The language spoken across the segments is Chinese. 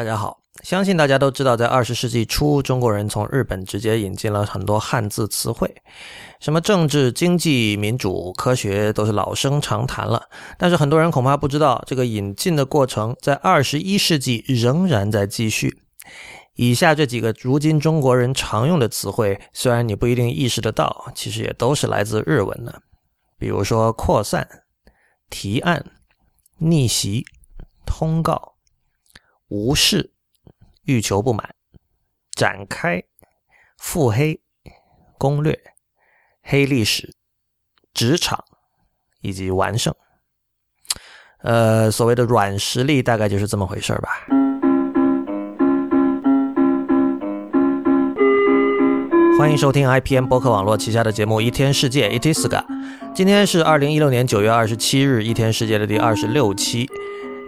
大家好，相信大家都知道，在二十世纪初，中国人从日本直接引进了很多汉字词汇，什么政治、经济、民主、科学，都是老生常谈了。但是很多人恐怕不知道，这个引进的过程在二十一世纪仍然在继续。以下这几个如今中国人常用的词汇，虽然你不一定意识得到，其实也都是来自日文的，比如说扩散、提案、逆袭、通告。无视，欲求不满，展开，腹黑攻略，黑历史，职场以及完胜，呃，所谓的软实力大概就是这么回事儿吧。欢迎收听 IPM 播客网络旗下的节目《一天世界》，It is g o d 今天是二零一六年九月二十七日，《一天世界》的第二十六期。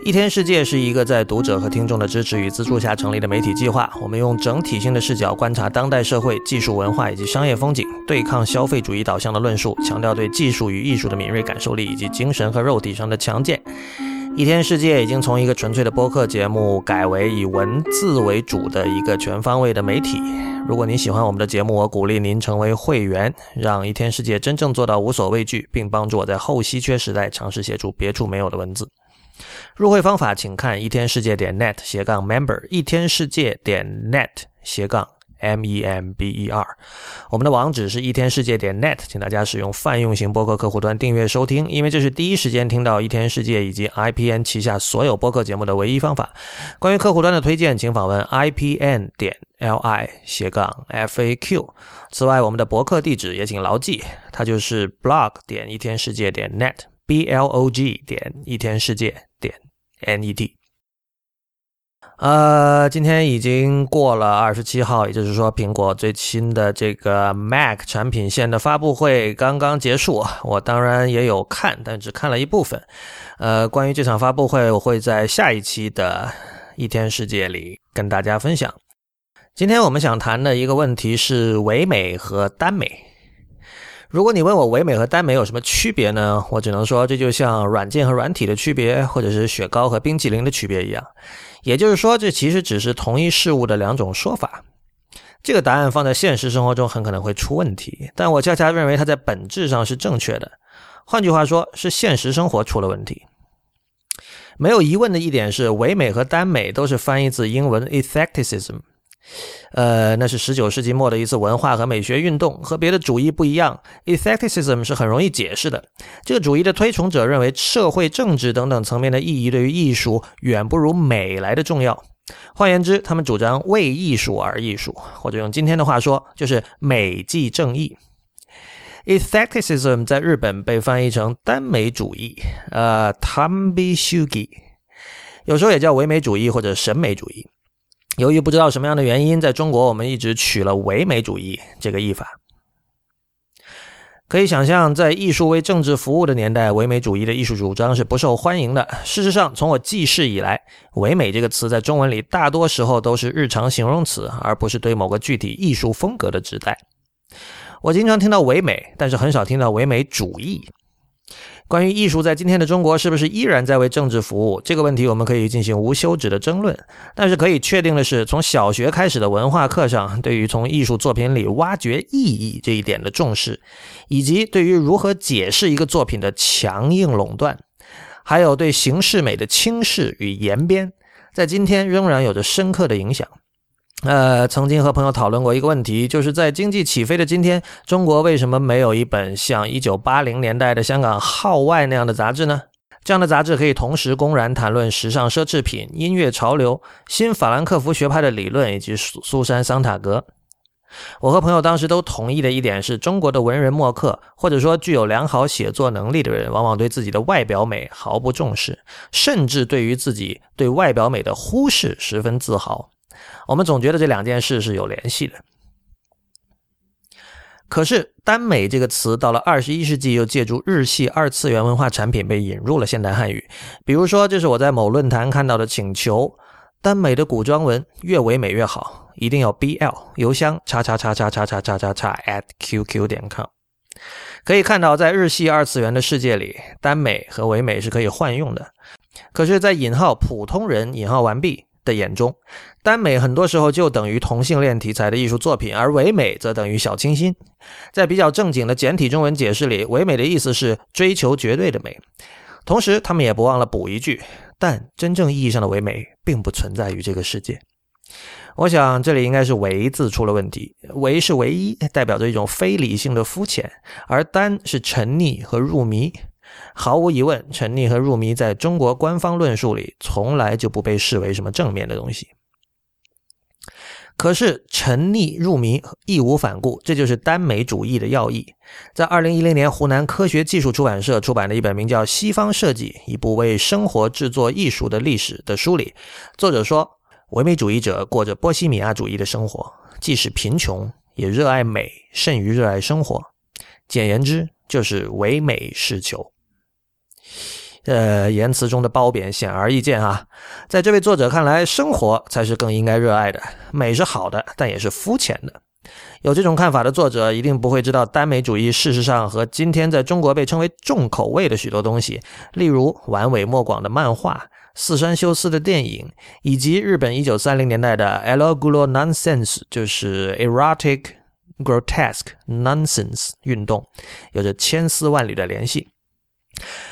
一天世界是一个在读者和听众的支持与资助下成立的媒体计划。我们用整体性的视角观察当代社会、技术、文化以及商业风景，对抗消费主义导向的论述，强调对技术与艺术的敏锐感受力以及精神和肉体上的强健。一天世界已经从一个纯粹的播客节目改为以文字为主的一个全方位的媒体。如果您喜欢我们的节目，我鼓励您成为会员，让一天世界真正做到无所畏惧，并帮助我在后稀缺时代尝试写出别处没有的文字。入会方法，请看一天世界点 net 斜杠 member，一天世界点 net 斜杠 m e m b e r。我们的网址是一天世界点 net，请大家使用泛用型播客客户端订阅收听，因为这是第一时间听到一天世界以及 IPN 旗下所有播客节目的唯一方法。关于客户端的推荐，请访问 IPN 点 l i 斜杠 f a q。此外，我们的博客地址也请牢记，它就是 blog 点一天世界点 net。b l o g 点一天世界点 n e t，呃，今天已经过了二十七号，也就是说，苹果最新的这个 Mac 产品线的发布会刚刚结束。我当然也有看，但只看了一部分。呃，关于这场发布会，我会在下一期的《一天世界》里跟大家分享。今天我们想谈的一个问题是唯美和单美。如果你问我唯美和单美有什么区别呢？我只能说这就像软件和软体的区别，或者是雪糕和冰淇淋的区别一样。也就是说，这其实只是同一事物的两种说法。这个答案放在现实生活中很可能会出问题，但我恰恰认为它在本质上是正确的。换句话说，是现实生活出了问题。没有疑问的一点是，唯美和单美都是翻译自英文 “aestheticism”。呃，那是十九世纪末的一次文化和美学运动，和别的主义不一样。e t h i c i s m 是很容易解释的。这个主义的推崇者认为，社会、政治等等层面的意义对于艺术远不如美来的重要。换言之，他们主张为艺术而艺术，或者用今天的话说，就是美即正义。e t h i c i s m 在日本被翻译成单美主义，呃，Tambishugi，有时候也叫唯美主义或者审美主义。由于不知道什么样的原因，在中国我们一直取了唯美主义这个译法。可以想象，在艺术为政治服务的年代，唯美主义的艺术主张是不受欢迎的。事实上，从我记事以来，唯美这个词在中文里大多时候都是日常形容词，而不是对某个具体艺术风格的指代。我经常听到唯美，但是很少听到唯美主义。关于艺术在今天的中国是不是依然在为政治服务这个问题，我们可以进行无休止的争论。但是可以确定的是，从小学开始的文化课上，对于从艺术作品里挖掘意义这一点的重视，以及对于如何解释一个作品的强硬垄断，还有对形式美的轻视与延边，在今天仍然有着深刻的影响。呃，曾经和朋友讨论过一个问题，就是在经济起飞的今天，中国为什么没有一本像一九八零年代的《香港号外》那样的杂志呢？这样的杂志可以同时公然谈论时尚奢侈品、音乐潮流、新法兰克福学派的理论以及苏珊·桑塔格。我和朋友当时都同意的一点是，中国的文人墨客或者说具有良好写作能力的人，往往对自己的外表美毫不重视，甚至对于自己对外表美的忽视十分自豪。我们总觉得这两件事是有联系的，可是“耽美”这个词到了二十一世纪，又借助日系二次元文化产品被引入了现代汉语。比如说，这是我在某论坛看到的请求：“耽美的古装文越唯美越好，一定要 BL。”邮箱：叉叉叉叉叉叉叉叉 at qq 点 com。可以看到，在日系二次元的世界里，“耽美”和“唯美”是可以换用的。可是，在引号“普通人”引号完毕。的眼中，单美很多时候就等于同性恋题材的艺术作品，而唯美则等于小清新。在比较正经的简体中文解释里，唯美的意思是追求绝对的美，同时他们也不忘了补一句：但真正意义上的唯美并不存在于这个世界。我想这里应该是唯字出了问题，唯是唯一，代表着一种非理性的肤浅，而单是沉溺和入迷。毫无疑问，沉溺和入迷在中国官方论述里从来就不被视为什么正面的东西。可是沉溺入迷义无反顾，这就是耽美主义的要义。在二零一零年湖南科学技术出版社出版的一本名叫《西方设计：一部为生活制作艺术的历史》的书里，作者说，唯美主义者过着波西米亚主义的生活，即使贫穷也热爱美甚于热爱生活。简言之，就是唯美是求。呃，言辞中的褒贬显而易见啊。在这位作者看来，生活才是更应该热爱的。美是好的，但也是肤浅的。有这种看法的作者一定不会知道，耽美主义事实上和今天在中国被称为“重口味”的许多东西，例如尾尾莫广的漫画、四山修斯的电影，以及日本一九三零年代的 “ello gulo nonsense”，就是 “erotic grotesque nonsense” 运动，有着千丝万缕的联系。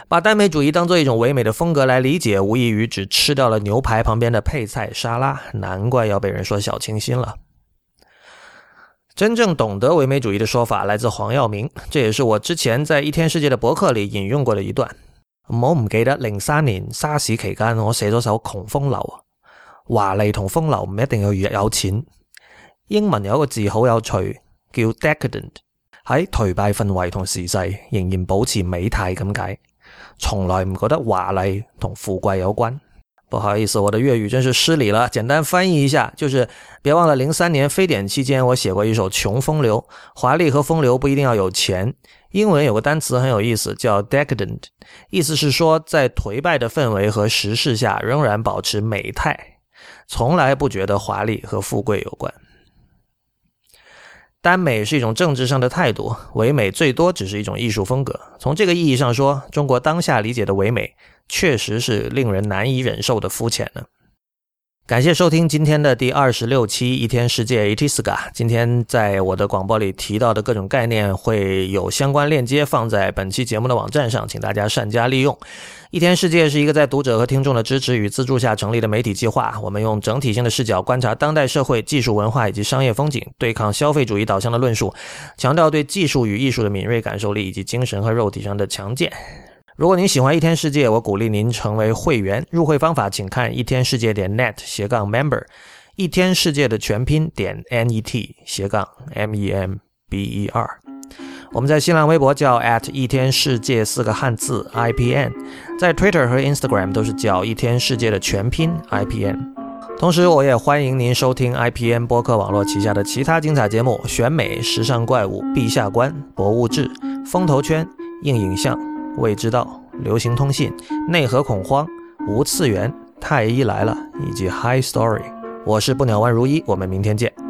把耽美主义当做一种唯美的风格来理解，无异于只吃掉了牛排旁边的配菜沙拉，难怪要被人说小清新了。真正懂得唯美主义的说法来自黄耀明，这也是我之前在一天世界的博客里引用过的一段。唔好唔记得零三年沙士期间，我写咗首《穷风流》，华丽同风流唔一定要有钱。英文有一个字好有趣，叫 decadent。喺颓败氛围同时势仍然保持美态咁解，从来唔觉得华丽同富贵有关。不好意思，我的粤语真是失礼了。简单翻译一下，就是别忘了零三年非典期间，我写过一首《穷风流》。华丽和风流不一定要有钱。英文有个单词很有意思，叫 decadent，意思是说在颓败的氛围和时势下仍然保持美态，从来不觉得华丽和富贵有关。耽美是一种政治上的态度，唯美最多只是一种艺术风格。从这个意义上说，中国当下理解的唯美，确实是令人难以忍受的肤浅呢。感谢收听今天的第二十六期《一天世界》a t s g a 今天在我的广播里提到的各种概念，会有相关链接放在本期节目的网站上，请大家善加利用。《一天世界》是一个在读者和听众的支持与资助下成立的媒体计划，我们用整体性的视角观察当代社会、技术、文化以及商业风景，对抗消费主义导向的论述，强调对技术与艺术的敏锐感受力以及精神和肉体上的强健。如果您喜欢《一天世界》，我鼓励您成为会员。入会方法，请看一天世界点 net 斜杠 member。一天世界的全拼点 n e t 斜杠 m e m b e r。我们在新浪微博叫 at 一天世界四个汉字 i p n，在 Twitter 和 Instagram 都是叫一天世界的全拼 i p n。同时，我也欢迎您收听 i p n 播客网络旗下的其他精彩节目：选美、时尚怪物、陛下观、博物志、风头圈、硬影像。未知道、流行通信、内核恐慌、无次元、太医来了以及 High Story，我是布鸟万如一，我们明天见。